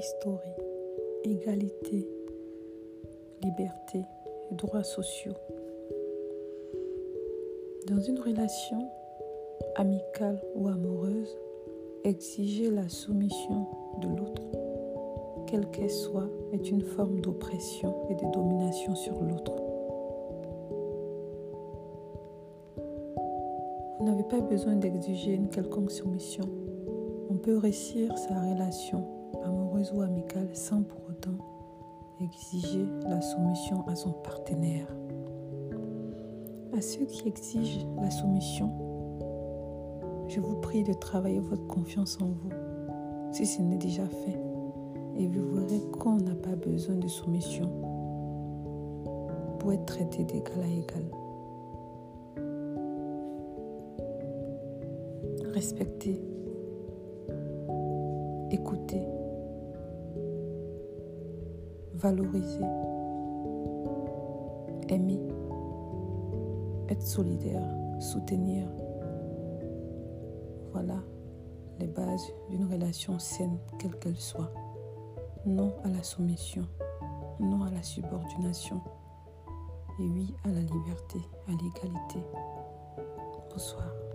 Story. Égalité, liberté droits sociaux. Dans une relation amicale ou amoureuse, exiger la soumission de l'autre, quelle qu'elle soit, est une forme d'oppression et de domination sur l'autre. Vous n'avez pas besoin d'exiger une quelconque soumission. On peut réussir sa relation ou amicale sans pour autant exiger la soumission à son partenaire. À ceux qui exigent la soumission, je vous prie de travailler votre confiance en vous, si ce n'est déjà fait, et vous verrez qu'on n'a pas besoin de soumission pour être traité d'égal à égal. Respectez écouter, valoriser, aimer, être solidaire, soutenir. Voilà les bases d'une relation saine, quelle qu'elle soit. Non à la soumission, non à la subordination et oui à la liberté, à l'égalité. Bonsoir.